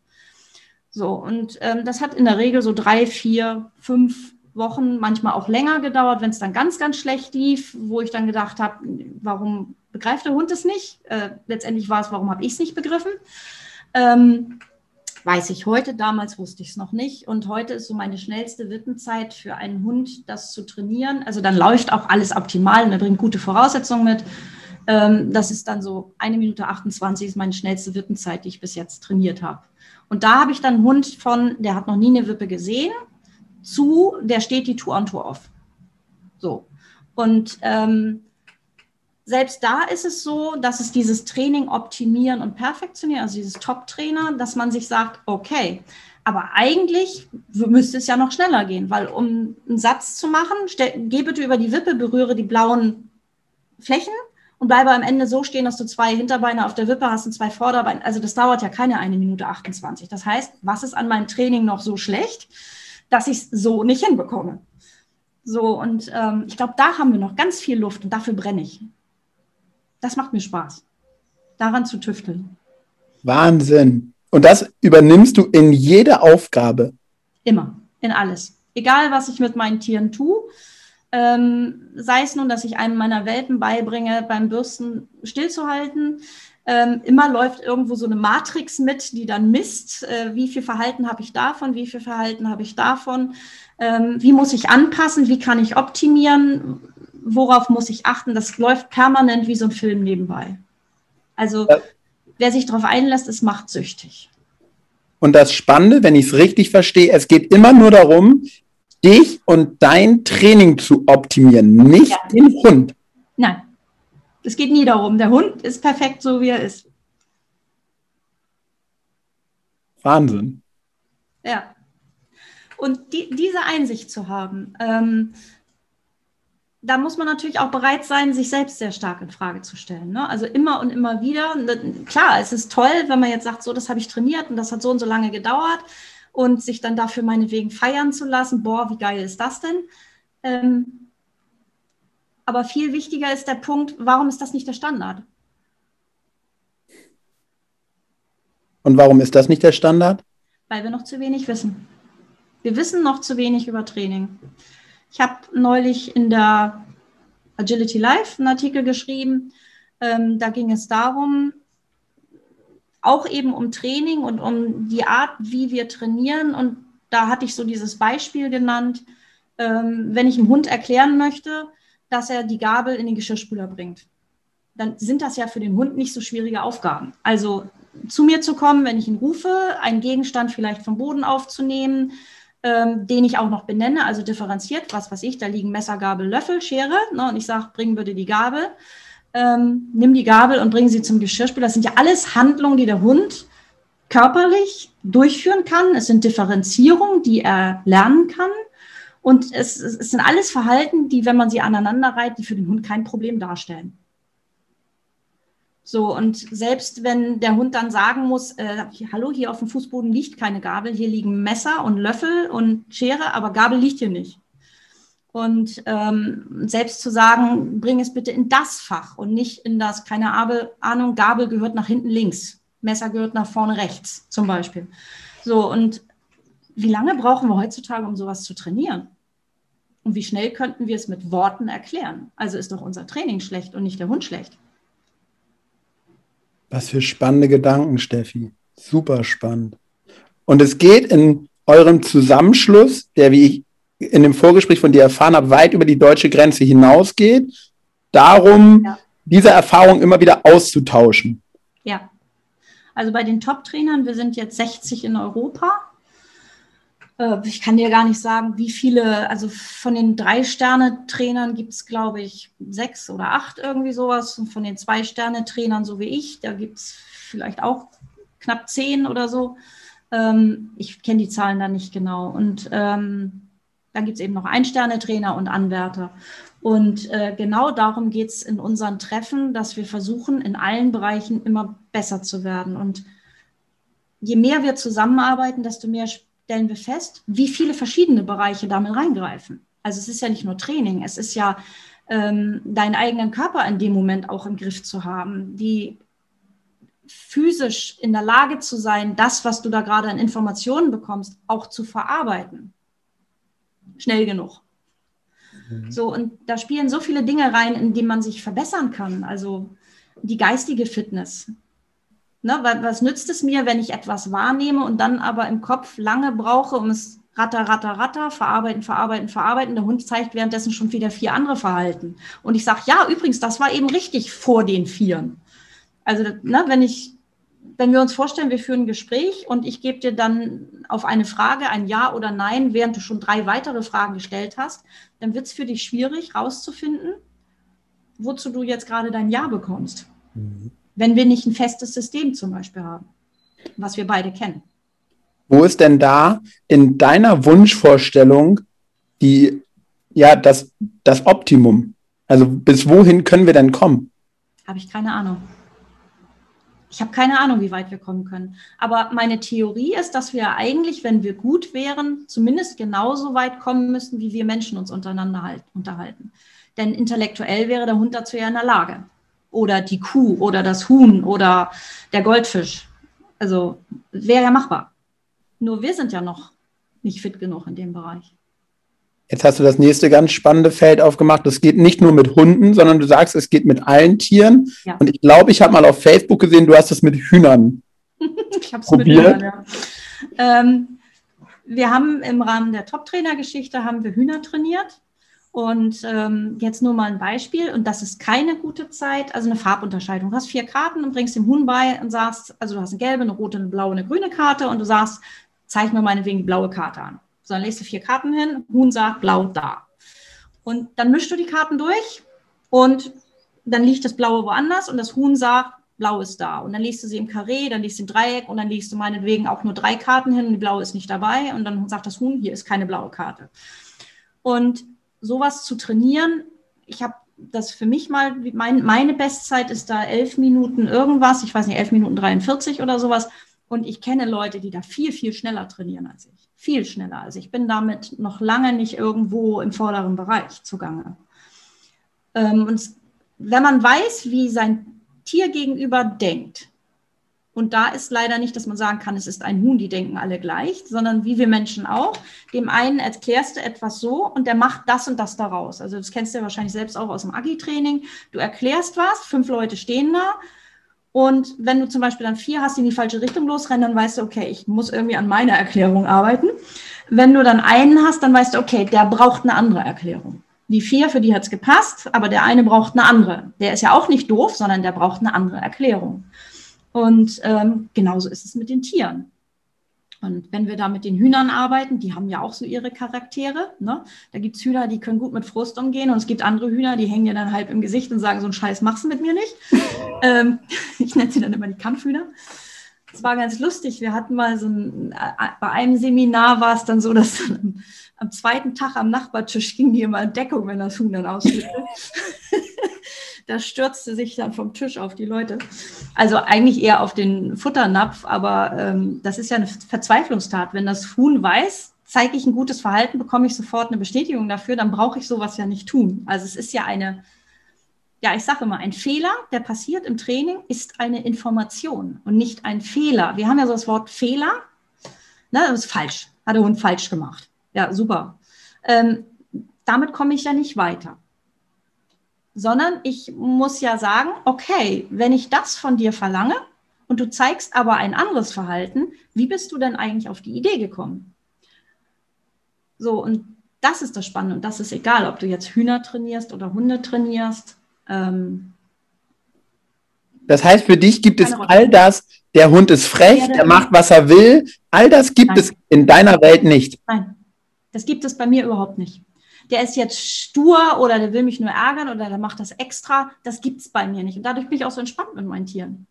So, und ähm, das hat in der Regel so drei, vier, fünf Wochen, manchmal auch länger gedauert, wenn es dann ganz, ganz schlecht lief, wo ich dann gedacht habe, warum begreift der Hund es nicht? Äh, letztendlich war es, warum habe ich es nicht begriffen? Ähm, weiß ich heute, damals wusste ich es noch nicht. Und heute ist so meine schnellste Wippenzeit für einen Hund, das zu trainieren. Also dann läuft auch alles optimal und er bringt gute Voraussetzungen mit. Ähm, das ist dann so eine Minute 28 ist meine schnellste Wippenzeit, die ich bis jetzt trainiert habe. Und da habe ich dann einen Hund von, der hat noch nie eine Wippe gesehen, zu, der steht die Tour on Tour auf. So. Und ähm, selbst da ist es so, dass es dieses Training optimieren und perfektionieren, also dieses Top-Trainer, dass man sich sagt, okay, aber eigentlich müsste es ja noch schneller gehen, weil um einen Satz zu machen, geh bitte über die Wippe, berühre die blauen Flächen und bleibe am Ende so stehen, dass du zwei Hinterbeine auf der Wippe hast und zwei Vorderbeine. Also das dauert ja keine eine Minute 28. Das heißt, was ist an meinem Training noch so schlecht, dass ich es so nicht hinbekomme? So, und ähm, ich glaube, da haben wir noch ganz viel Luft und dafür brenne ich. Das macht mir Spaß, daran zu tüfteln. Wahnsinn. Und das übernimmst du in jede Aufgabe? Immer, in alles. Egal, was ich mit meinen Tieren tue. Ähm, sei es nun, dass ich einem meiner Welpen beibringe, beim Bürsten stillzuhalten. Ähm, immer läuft irgendwo so eine Matrix mit, die dann misst, äh, wie viel Verhalten habe ich davon, wie viel Verhalten habe ich davon, ähm, wie muss ich anpassen, wie kann ich optimieren, worauf muss ich achten. Das läuft permanent wie so ein Film nebenbei. Also wer sich darauf einlässt, ist machtsüchtig. Und das Spannende, wenn ich es richtig verstehe, es geht immer nur darum, dich und dein Training zu optimieren, nicht ja. den Hund. Es geht nie darum. Der Hund ist perfekt, so wie er ist. Wahnsinn. Ja. Und die, diese Einsicht zu haben, ähm, da muss man natürlich auch bereit sein, sich selbst sehr stark in Frage zu stellen. Ne? Also immer und immer wieder. Klar, es ist toll, wenn man jetzt sagt, so, das habe ich trainiert und das hat so und so lange gedauert und sich dann dafür meinetwegen feiern zu lassen. Boah, wie geil ist das denn? Ähm, aber viel wichtiger ist der Punkt, warum ist das nicht der Standard? Und warum ist das nicht der Standard? Weil wir noch zu wenig wissen. Wir wissen noch zu wenig über Training. Ich habe neulich in der Agility Live einen Artikel geschrieben. Ähm, da ging es darum, auch eben um Training und um die Art, wie wir trainieren. Und da hatte ich so dieses Beispiel genannt, ähm, wenn ich einem Hund erklären möchte, dass er die Gabel in den Geschirrspüler bringt. Dann sind das ja für den Hund nicht so schwierige Aufgaben. Also zu mir zu kommen, wenn ich ihn rufe, einen Gegenstand vielleicht vom Boden aufzunehmen, ähm, den ich auch noch benenne, also differenziert, was weiß ich, da liegen Messer, Gabel, Löffel, Schere, ne, und ich sage, bring bitte die Gabel, ähm, nimm die Gabel und bring sie zum Geschirrspüler. Das sind ja alles Handlungen, die der Hund körperlich durchführen kann. Es sind Differenzierungen, die er lernen kann. Und es, es sind alles Verhalten, die, wenn man sie aneinander reiht, die für den Hund kein Problem darstellen. So, und selbst wenn der Hund dann sagen muss, äh, hallo, hier auf dem Fußboden liegt keine Gabel, hier liegen Messer und Löffel und Schere, aber Gabel liegt hier nicht. Und ähm, selbst zu sagen, bring es bitte in das Fach und nicht in das, keine Ahnung, Gabel gehört nach hinten links, Messer gehört nach vorne rechts zum Beispiel. So, und wie lange brauchen wir heutzutage, um sowas zu trainieren? Und wie schnell könnten wir es mit Worten erklären? Also ist doch unser Training schlecht und nicht der Hund schlecht. Was für spannende Gedanken, Steffi. Super spannend. Und es geht in eurem Zusammenschluss, der, wie ich in dem Vorgespräch von dir erfahren habe, weit über die deutsche Grenze hinausgeht, darum, ja. diese Erfahrung immer wieder auszutauschen. Ja. Also bei den Top-Trainern, wir sind jetzt 60 in Europa. Äh, ich kann dir gar nicht sagen, wie viele, also von den Drei-Sterne-Trainern gibt es, glaube ich, sechs oder acht irgendwie sowas. Und von den Zwei-Sterne-Trainern, so wie ich, da gibt es vielleicht auch knapp zehn oder so. Ähm, ich kenne die Zahlen da nicht genau. Und ähm, dann gibt es eben noch Ein-Sterne-Trainer und Anwärter. Und äh, genau darum geht es in unseren Treffen, dass wir versuchen, in allen Bereichen immer besser zu werden. Und je mehr wir zusammenarbeiten, desto mehr stellen wir fest, wie viele verschiedene Bereiche damit reingreifen. Also es ist ja nicht nur Training, es ist ja ähm, deinen eigenen Körper in dem Moment auch im Griff zu haben, die physisch in der Lage zu sein, das, was du da gerade an Informationen bekommst, auch zu verarbeiten. Schnell genug. Mhm. So, und da spielen so viele Dinge rein, in denen man sich verbessern kann. Also die geistige Fitness. Ne, was nützt es mir, wenn ich etwas wahrnehme und dann aber im Kopf lange brauche, um es ratter, ratter, ratter, verarbeiten, verarbeiten, verarbeiten. Der Hund zeigt währenddessen schon wieder vier andere Verhalten. Und ich sage, ja, übrigens, das war eben richtig vor den Vieren. Also, ne, wenn ich, wenn wir uns vorstellen, wir führen ein Gespräch und ich gebe dir dann auf eine Frage ein Ja oder Nein, während du schon drei weitere Fragen gestellt hast, dann wird es für dich schwierig, rauszufinden, wozu du jetzt gerade dein Ja bekommst. Mhm. Wenn wir nicht ein festes System zum Beispiel haben, was wir beide kennen. Wo ist denn da in deiner Wunschvorstellung die, ja, das, das Optimum? Also bis wohin können wir denn kommen? Habe ich keine Ahnung. Ich habe keine Ahnung, wie weit wir kommen können. Aber meine Theorie ist, dass wir eigentlich, wenn wir gut wären, zumindest genauso weit kommen müssten, wie wir Menschen uns untereinander halt, unterhalten. Denn intellektuell wäre der Hund dazu ja in der Lage. Oder die Kuh oder das Huhn oder der Goldfisch. Also wäre ja machbar. Nur wir sind ja noch nicht fit genug in dem Bereich. Jetzt hast du das nächste ganz spannende Feld aufgemacht. Das geht nicht nur mit Hunden, sondern du sagst, es geht mit allen Tieren. Ja. Und ich glaube, ich habe mal auf Facebook gesehen, du hast es mit Hühnern ich habe es mit Hühnern, ja. Ähm, wir haben im Rahmen der Top-Trainer-Geschichte haben wir Hühner trainiert. Und ähm, jetzt nur mal ein Beispiel, und das ist keine gute Zeit, also eine Farbunterscheidung. Du hast vier Karten und bringst dem Huhn bei und sagst, also du hast eine gelbe, eine rote, eine blaue, eine grüne Karte und du sagst, zeig mir meinetwegen die blaue Karte an. So, dann legst du vier Karten hin, Huhn sagt blau da. Und dann mischst du die Karten durch und dann liegt das Blaue woanders und das Huhn sagt, blau ist da. Und dann liest du sie im Karree, dann liest du im Dreieck und dann liest du meinetwegen auch nur drei Karten hin und die blaue ist nicht dabei. Und dann sagt das Huhn, hier ist keine blaue Karte. Und sowas zu trainieren, ich habe das für mich mal, mein, meine Bestzeit ist da elf Minuten irgendwas, ich weiß nicht, elf Minuten 43 oder sowas. Und ich kenne Leute, die da viel, viel schneller trainieren als ich viel schneller. Also ich bin damit noch lange nicht irgendwo im vorderen Bereich zugange. Ähm, und wenn man weiß, wie sein Tier gegenüber denkt, und da ist leider nicht, dass man sagen kann, es ist ein Huhn, die denken alle gleich, sondern wie wir Menschen auch. Dem einen erklärst du etwas so und der macht das und das daraus. Also das kennst du ja wahrscheinlich selbst auch aus dem Agi-Training. Du erklärst was, fünf Leute stehen da und wenn du zum Beispiel dann vier hast, die in die falsche Richtung losrennen, dann weißt du, okay, ich muss irgendwie an meiner Erklärung arbeiten. Wenn du dann einen hast, dann weißt du, okay, der braucht eine andere Erklärung. Die vier, für die hat es gepasst, aber der eine braucht eine andere. Der ist ja auch nicht doof, sondern der braucht eine andere Erklärung. Und ähm, genauso ist es mit den Tieren. Und wenn wir da mit den Hühnern arbeiten, die haben ja auch so ihre Charaktere. Ne? Da gibt es Hühner, die können gut mit Frust umgehen und es gibt andere Hühner, die hängen dir dann halb im Gesicht und sagen, so einen Scheiß machst du mit mir nicht. ähm, ich nenne sie dann immer die Kampfhühner. Das war ganz lustig. Wir hatten mal so ein, äh, bei einem Seminar war es dann so, dass am zweiten Tag am Nachbartisch ging die immer in Deckung, wenn das Huhn dann ausflippte. da stürzte sich dann vom Tisch auf die Leute. Also eigentlich eher auf den Futternapf, aber ähm, das ist ja eine Verzweiflungstat. Wenn das Huhn weiß, zeige ich ein gutes Verhalten, bekomme ich sofort eine Bestätigung dafür, dann brauche ich sowas ja nicht tun. Also es ist ja eine, ja, ich sage immer, ein Fehler, der passiert im Training, ist eine Information und nicht ein Fehler. Wir haben ja so das Wort Fehler. Ne, das ist falsch. Hat der Hund falsch gemacht. Ja, super. Ähm, damit komme ich ja nicht weiter sondern ich muss ja sagen, okay, wenn ich das von dir verlange und du zeigst aber ein anderes Verhalten, wie bist du denn eigentlich auf die Idee gekommen? So, und das ist das Spannende und das ist egal, ob du jetzt Hühner trainierst oder Hunde trainierst. Ähm, das heißt, für dich gibt es all das, der Hund ist frech, der macht, was er will, all das gibt Nein. es in deiner Welt nicht. Nein, das gibt es bei mir überhaupt nicht. Der ist jetzt stur oder der will mich nur ärgern oder der macht das extra. Das gibt es bei mir nicht. Und dadurch bin ich auch so entspannt mit meinen Tieren.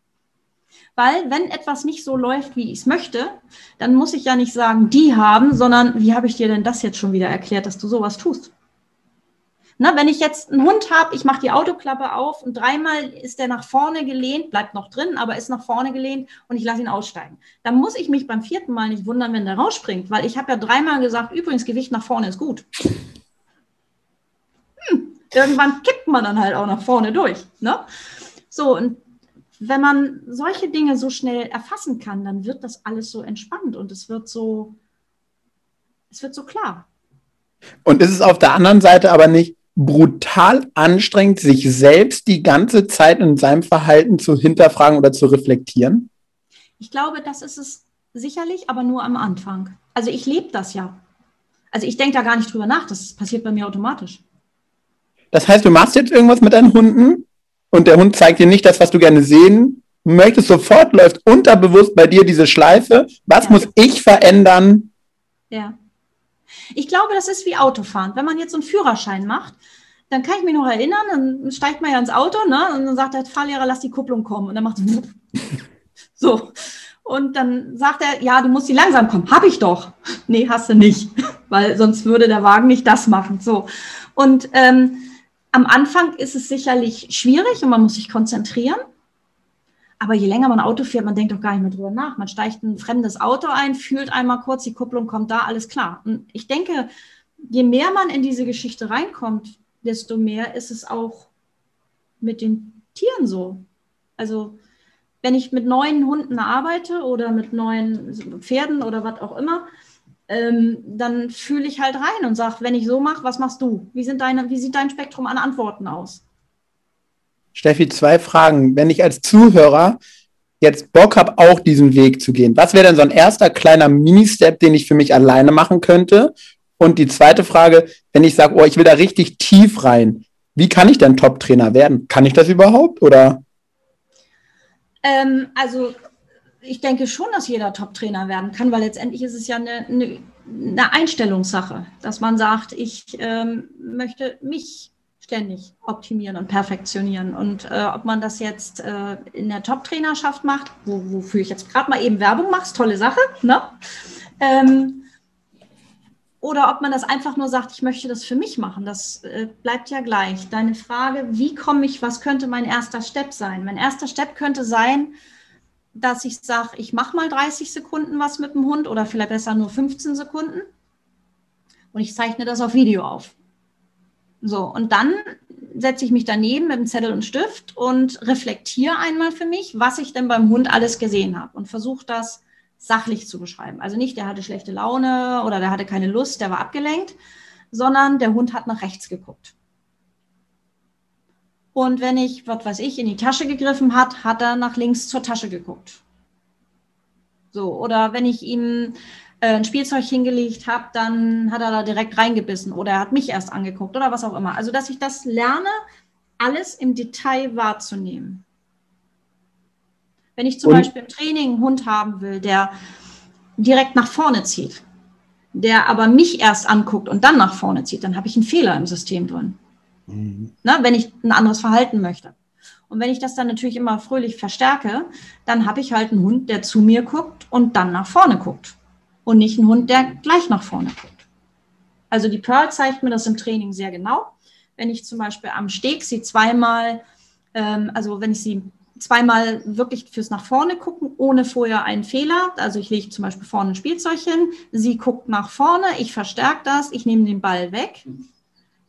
Weil wenn etwas nicht so läuft, wie ich es möchte, dann muss ich ja nicht sagen, die haben, sondern wie habe ich dir denn das jetzt schon wieder erklärt, dass du sowas tust? Na, wenn ich jetzt einen Hund habe, ich mache die Autoklappe auf und dreimal ist der nach vorne gelehnt, bleibt noch drin, aber ist nach vorne gelehnt und ich lasse ihn aussteigen. Dann muss ich mich beim vierten Mal nicht wundern, wenn der rausspringt, weil ich habe ja dreimal gesagt, übrigens Gewicht nach vorne ist gut. Irgendwann kippt man dann halt auch nach vorne durch. Ne? So, und wenn man solche Dinge so schnell erfassen kann, dann wird das alles so entspannt und es wird so, es wird so klar. Und ist es auf der anderen Seite aber nicht brutal anstrengend, sich selbst die ganze Zeit in seinem Verhalten zu hinterfragen oder zu reflektieren? Ich glaube, das ist es sicherlich, aber nur am Anfang. Also ich lebe das ja. Also ich denke da gar nicht drüber nach, das passiert bei mir automatisch. Das heißt, du machst jetzt irgendwas mit deinen Hunden und der Hund zeigt dir nicht das, was du gerne sehen möchtest, sofort läuft unterbewusst bei dir diese Schleife. Was ja. muss ich verändern? Ja. Ich glaube, das ist wie Autofahren. Wenn man jetzt so einen Führerschein macht, dann kann ich mich noch erinnern, dann steigt man ja ins Auto, ne? Und dann sagt der Fahrlehrer, lass die Kupplung kommen. Und dann macht so. Und dann sagt er, ja, du musst die langsam kommen. Hab ich doch. Nee, hast du nicht. Weil sonst würde der Wagen nicht das machen. So. Und ähm, am Anfang ist es sicherlich schwierig und man muss sich konzentrieren. Aber je länger man Auto fährt, man denkt doch gar nicht mehr drüber nach. Man steigt ein fremdes Auto ein, fühlt einmal kurz, die Kupplung kommt da, alles klar. Und ich denke, je mehr man in diese Geschichte reinkommt, desto mehr ist es auch mit den Tieren so. Also wenn ich mit neuen Hunden arbeite oder mit neuen Pferden oder was auch immer, ähm, dann fühle ich halt rein und sage, wenn ich so mache, was machst du? Wie, sind deine, wie sieht dein Spektrum an Antworten aus? Steffi, zwei Fragen. Wenn ich als Zuhörer jetzt Bock habe, auch diesen Weg zu gehen, was wäre denn so ein erster kleiner Mini-Step, den ich für mich alleine machen könnte? Und die zweite Frage, wenn ich sage, oh, ich will da richtig tief rein, wie kann ich denn Top-Trainer werden? Kann ich das überhaupt oder? Ähm, also ich denke schon, dass jeder Top-Trainer werden kann, weil letztendlich ist es ja eine, eine, eine Einstellungssache, dass man sagt, ich ähm, möchte mich ständig optimieren und perfektionieren. Und äh, ob man das jetzt äh, in der Top-Trainerschaft macht, wo, wofür ich jetzt gerade mal eben Werbung mache, tolle Sache, ne? Ähm, oder ob man das einfach nur sagt, ich möchte das für mich machen, das äh, bleibt ja gleich. Deine Frage, wie komme ich, was könnte mein erster Step sein? Mein erster Step könnte sein, dass ich sage, ich mache mal 30 Sekunden was mit dem Hund oder vielleicht besser nur 15 Sekunden und ich zeichne das auf Video auf. So, und dann setze ich mich daneben mit dem Zettel und Stift und reflektiere einmal für mich, was ich denn beim Hund alles gesehen habe und versuche das sachlich zu beschreiben. Also nicht, der hatte schlechte Laune oder der hatte keine Lust, der war abgelenkt, sondern der Hund hat nach rechts geguckt. Und wenn ich, was weiß ich, in die Tasche gegriffen hat, hat er nach links zur Tasche geguckt. So, oder wenn ich ihm äh, ein Spielzeug hingelegt habe, dann hat er da direkt reingebissen oder er hat mich erst angeguckt oder was auch immer. Also, dass ich das lerne, alles im Detail wahrzunehmen. Wenn ich zum Und? Beispiel im Training einen Hund haben will, der direkt nach vorne zieht, der aber mich erst anguckt und dann nach vorne zieht, dann habe ich einen Fehler im System drin. Mhm. Na, wenn ich ein anderes Verhalten möchte. Und wenn ich das dann natürlich immer fröhlich verstärke, dann habe ich halt einen Hund, der zu mir guckt und dann nach vorne guckt. Und nicht einen Hund, der gleich nach vorne guckt. Also die Pearl zeigt mir das im Training sehr genau. Wenn ich zum Beispiel am Steg sie zweimal, ähm, also wenn ich sie zweimal wirklich fürs nach vorne gucken, ohne vorher einen Fehler. Also ich lege zum Beispiel vorne ein Spielzeug hin, sie guckt nach vorne, ich verstärke das, ich nehme den Ball weg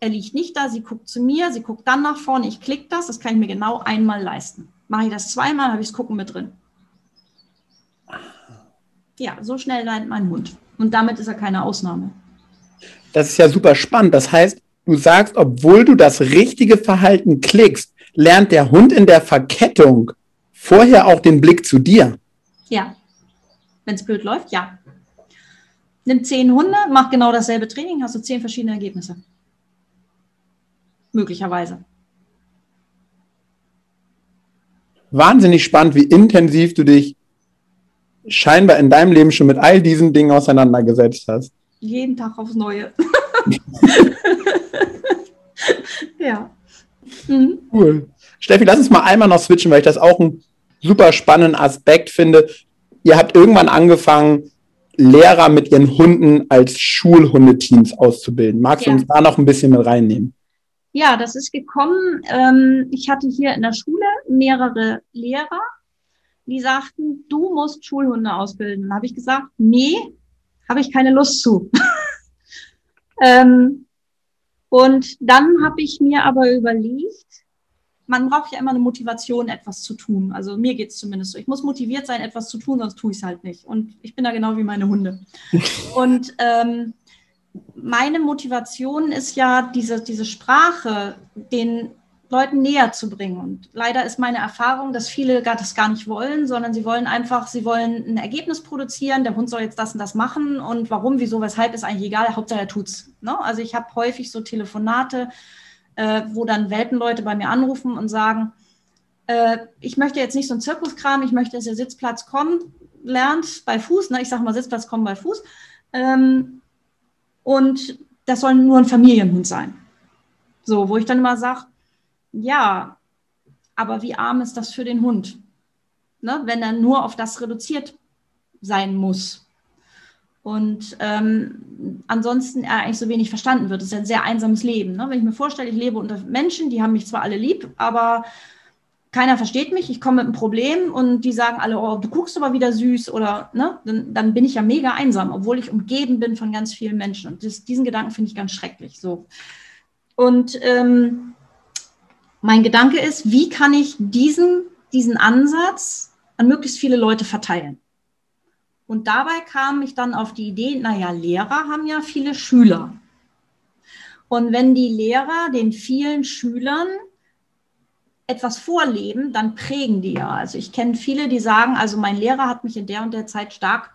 er liegt nicht da, sie guckt zu mir, sie guckt dann nach vorne, ich klicke das, das kann ich mir genau einmal leisten. Mache ich das zweimal, habe ich das Gucken mit drin. Ja, so schnell lernt mein Hund. Und damit ist er keine Ausnahme. Das ist ja super spannend. Das heißt, du sagst, obwohl du das richtige Verhalten klickst, lernt der Hund in der Verkettung vorher auch den Blick zu dir. Ja. Wenn es blöd läuft, ja. Nimm zehn Hunde, mach genau dasselbe Training, hast du zehn verschiedene Ergebnisse. Möglicherweise. Wahnsinnig spannend, wie intensiv du dich scheinbar in deinem Leben schon mit all diesen Dingen auseinandergesetzt hast. Jeden Tag aufs Neue. ja. Mhm. Cool. Steffi, lass uns mal einmal noch switchen, weil ich das auch einen super spannenden Aspekt finde. Ihr habt irgendwann angefangen, Lehrer mit ihren Hunden als Schulhundeteams auszubilden. Magst ja. du uns da noch ein bisschen mit reinnehmen? Ja, das ist gekommen. Ähm, ich hatte hier in der Schule mehrere Lehrer, die sagten, du musst Schulhunde ausbilden. Dann habe ich gesagt, nee, habe ich keine Lust zu. ähm, und dann habe ich mir aber überlegt, man braucht ja immer eine Motivation, etwas zu tun. Also mir geht es zumindest so. Ich muss motiviert sein, etwas zu tun, sonst tue ich es halt nicht. Und ich bin da genau wie meine Hunde. und ähm, meine Motivation ist ja, diese, diese Sprache den Leuten näher zu bringen. Und leider ist meine Erfahrung, dass viele das gar nicht wollen, sondern sie wollen einfach, sie wollen ein Ergebnis produzieren, der Hund soll jetzt das und das machen und warum, wieso, weshalb ist eigentlich egal, Hauptsache er tut's. Ne? Also ich habe häufig so Telefonate, äh, wo dann Welpenleute bei mir anrufen und sagen, äh, ich möchte jetzt nicht so ein Zirkuskram, ich möchte, dass der Sitzplatz kommt, lernt bei Fuß, ne? ich sage mal Sitzplatz kommen bei Fuß. Ähm, und das soll nur ein Familienhund sein. So, wo ich dann immer sage, ja, aber wie arm ist das für den Hund, ne? wenn er nur auf das reduziert sein muss. Und ähm, ansonsten er eigentlich so wenig verstanden wird. Das ist ein sehr einsames Leben. Ne? Wenn ich mir vorstelle, ich lebe unter Menschen, die haben mich zwar alle lieb, aber keiner versteht mich, ich komme mit einem Problem und die sagen alle, oh, du guckst aber wieder süß oder, ne, dann, dann bin ich ja mega einsam, obwohl ich umgeben bin von ganz vielen Menschen. Und das, diesen Gedanken finde ich ganz schrecklich. So. Und ähm, mein Gedanke ist, wie kann ich diesen, diesen Ansatz an möglichst viele Leute verteilen? Und dabei kam ich dann auf die Idee, naja, Lehrer haben ja viele Schüler. Und wenn die Lehrer den vielen Schülern etwas vorleben, dann prägen die ja. Also ich kenne viele, die sagen, also mein Lehrer hat mich in der und der Zeit stark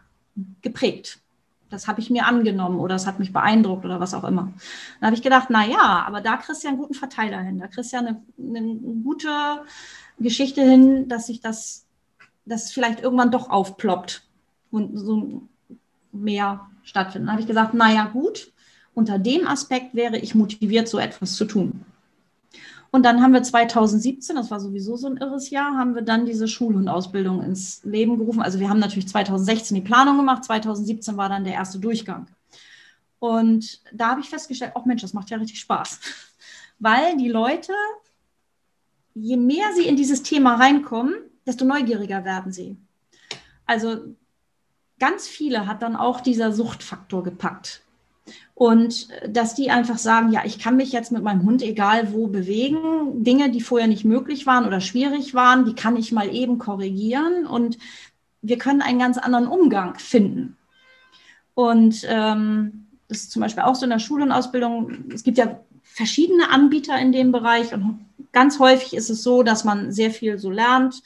geprägt das habe ich mir angenommen oder es hat mich beeindruckt oder was auch immer. Dann habe ich gedacht, na ja, aber da kriegst du ja einen guten Verteiler hin, da kriegst du ja eine, eine gute Geschichte hin, dass sich das, das vielleicht irgendwann doch aufploppt und so mehr stattfindet. Dann habe ich gesagt, na ja, gut, unter dem Aspekt wäre ich motiviert, so etwas zu tun. Und dann haben wir 2017, das war sowieso so ein irres Jahr, haben wir dann diese Schulhundausbildung ins Leben gerufen. Also wir haben natürlich 2016 die Planung gemacht, 2017 war dann der erste Durchgang. Und da habe ich festgestellt, oh Mensch, das macht ja richtig Spaß. Weil die Leute, je mehr sie in dieses Thema reinkommen, desto neugieriger werden sie. Also ganz viele hat dann auch dieser Suchtfaktor gepackt. Und äh, dass die einfach sagen, ja, ich kann mich jetzt mit meinem Hund egal wo bewegen. Dinge, die vorher nicht möglich waren oder schwierig waren, die kann ich mal eben korrigieren und wir können einen ganz anderen Umgang finden. Und ähm, das ist zum Beispiel auch so in der Schule und Ausbildung. Es gibt ja verschiedene Anbieter in dem Bereich und ganz häufig ist es so, dass man sehr viel so lernt,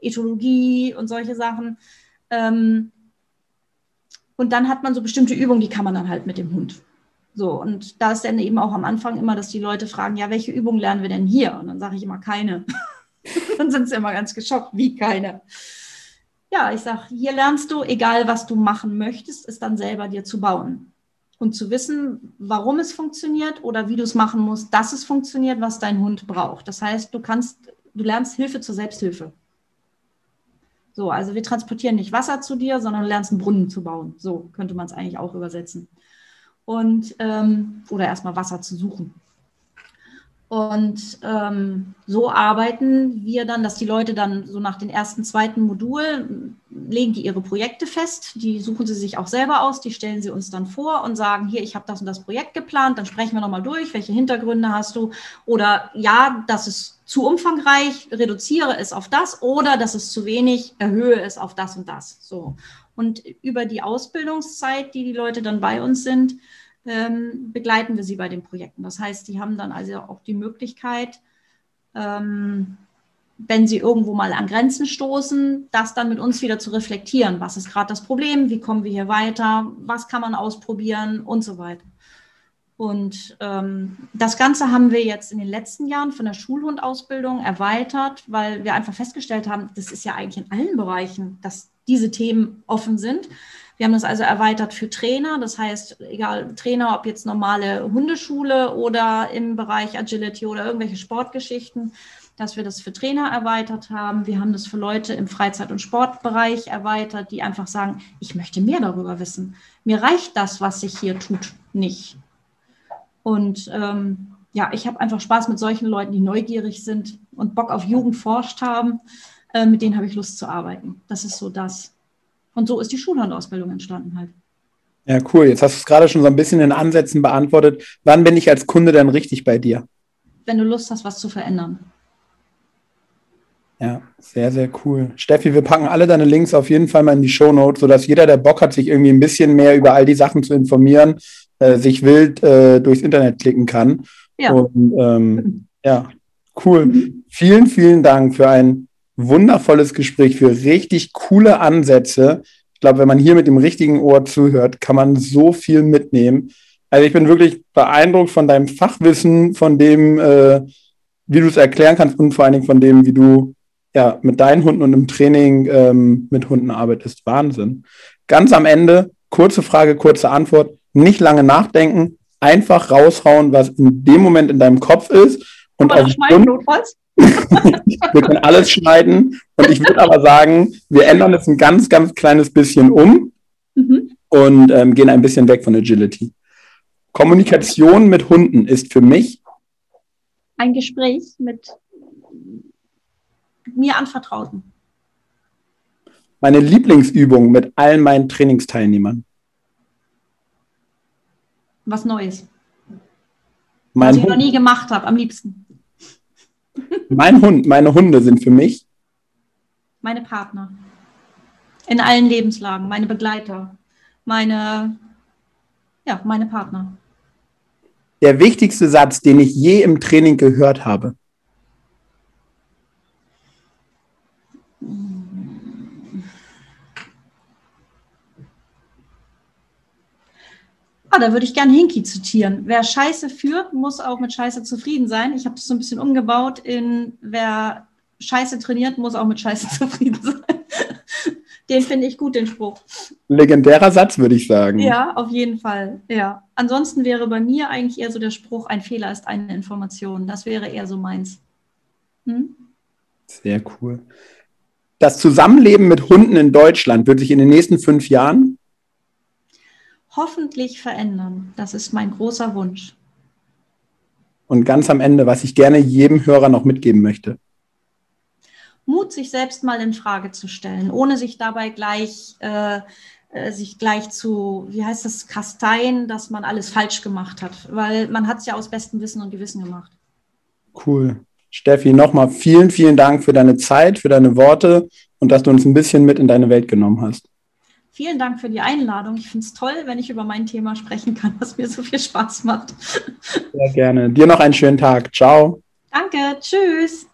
Ethologie und solche Sachen. Ähm, und dann hat man so bestimmte Übungen, die kann man dann halt mit dem Hund. So, und da ist dann eben auch am Anfang immer, dass die Leute fragen, ja, welche Übungen lernen wir denn hier? Und dann sage ich immer keine. dann sind sie immer ganz geschockt, wie keine. Ja, ich sage, hier lernst du, egal was du machen möchtest, es dann selber dir zu bauen. Und zu wissen, warum es funktioniert oder wie du es machen musst, dass es funktioniert, was dein Hund braucht. Das heißt, du kannst, du lernst Hilfe zur Selbsthilfe. So, also wir transportieren nicht Wasser zu dir, sondern du lernst einen Brunnen zu bauen. So könnte man es eigentlich auch übersetzen und ähm, oder erstmal Wasser zu suchen. Und ähm, so arbeiten wir dann, dass die Leute dann so nach dem ersten, zweiten Modul legen die ihre Projekte fest. Die suchen sie sich auch selber aus, die stellen sie uns dann vor und sagen, hier, ich habe das und das Projekt geplant, dann sprechen wir nochmal durch, welche Hintergründe hast du? Oder ja, das ist zu umfangreich, reduziere es auf das oder das ist zu wenig, erhöhe es auf das und das. So. Und über die Ausbildungszeit, die die Leute dann bei uns sind, ähm, begleiten wir sie bei den Projekten. Das heißt, die haben dann also auch die Möglichkeit, ähm, wenn sie irgendwo mal an Grenzen stoßen, das dann mit uns wieder zu reflektieren. Was ist gerade das Problem? Wie kommen wir hier weiter? Was kann man ausprobieren und so weiter. Und ähm, das Ganze haben wir jetzt in den letzten Jahren von der Schulhundausbildung erweitert, weil wir einfach festgestellt haben, das ist ja eigentlich in allen Bereichen, dass diese Themen offen sind. Wir haben das also erweitert für Trainer, das heißt, egal Trainer, ob jetzt normale Hundeschule oder im Bereich Agility oder irgendwelche Sportgeschichten, dass wir das für Trainer erweitert haben. Wir haben das für Leute im Freizeit- und Sportbereich erweitert, die einfach sagen, ich möchte mehr darüber wissen. Mir reicht das, was sich hier tut, nicht. Und ähm, ja, ich habe einfach Spaß mit solchen Leuten, die neugierig sind und Bock auf Jugend forscht haben. Äh, mit denen habe ich Lust zu arbeiten. Das ist so das. Und so ist die Schulhundausbildung entstanden halt. Ja, cool. Jetzt hast du es gerade schon so ein bisschen in Ansätzen beantwortet. Wann bin ich als Kunde dann richtig bei dir? Wenn du Lust hast, was zu verändern. Ja, sehr, sehr cool. Steffi, wir packen alle deine Links auf jeden Fall mal in die Show Notes, sodass jeder, der Bock hat, sich irgendwie ein bisschen mehr über all die Sachen zu informieren, äh, sich wild äh, durchs Internet klicken kann. Ja. Und ähm, ja, cool. Mhm. Vielen, vielen Dank für ein wundervolles Gespräch, für richtig coole Ansätze. Ich glaube, wenn man hier mit dem richtigen Ohr zuhört, kann man so viel mitnehmen. Also ich bin wirklich beeindruckt von deinem Fachwissen, von dem, äh, wie du es erklären kannst und vor allen Dingen von dem, wie du ja mit deinen Hunden und im Training ähm, mit Hunden arbeitest. Wahnsinn. Ganz am Ende, kurze Frage, kurze Antwort nicht lange nachdenken, einfach raushauen, was in dem Moment in deinem Kopf ist. Und auf notfalls? wir können alles schneiden. Und ich würde aber sagen, wir ändern es ein ganz, ganz kleines bisschen um mhm. und ähm, gehen ein bisschen weg von Agility. Kommunikation mit Hunden ist für mich ein Gespräch mit mir anvertrauten. Meine Lieblingsübung mit allen meinen Trainingsteilnehmern was Neues. Mein was ich Hund. noch nie gemacht habe, am liebsten. Mein Hund, meine Hunde sind für mich meine Partner. In allen Lebenslagen, meine Begleiter, meine, ja, meine Partner. Der wichtigste Satz, den ich je im Training gehört habe. Ah, da würde ich gerne Hinky zitieren. Wer Scheiße führt, muss auch mit Scheiße zufrieden sein. Ich habe das so ein bisschen umgebaut in wer Scheiße trainiert, muss auch mit Scheiße zufrieden sein. Den finde ich gut, den Spruch. Legendärer Satz, würde ich sagen. Ja, auf jeden Fall. Ja. Ansonsten wäre bei mir eigentlich eher so der Spruch, ein Fehler ist eine Information. Das wäre eher so meins. Hm? Sehr cool. Das Zusammenleben mit Hunden in Deutschland wird sich in den nächsten fünf Jahren hoffentlich verändern. Das ist mein großer Wunsch. Und ganz am Ende, was ich gerne jedem Hörer noch mitgeben möchte. Mut, sich selbst mal in Frage zu stellen, ohne sich dabei gleich, äh, äh, sich gleich zu, wie heißt das, kasteien, dass man alles falsch gemacht hat, weil man hat es ja aus bestem Wissen und Gewissen gemacht. Cool. Steffi, nochmal vielen, vielen Dank für deine Zeit, für deine Worte und dass du uns ein bisschen mit in deine Welt genommen hast. Vielen Dank für die Einladung. Ich finde es toll, wenn ich über mein Thema sprechen kann, was mir so viel Spaß macht. Sehr gerne. Dir noch einen schönen Tag. Ciao. Danke. Tschüss.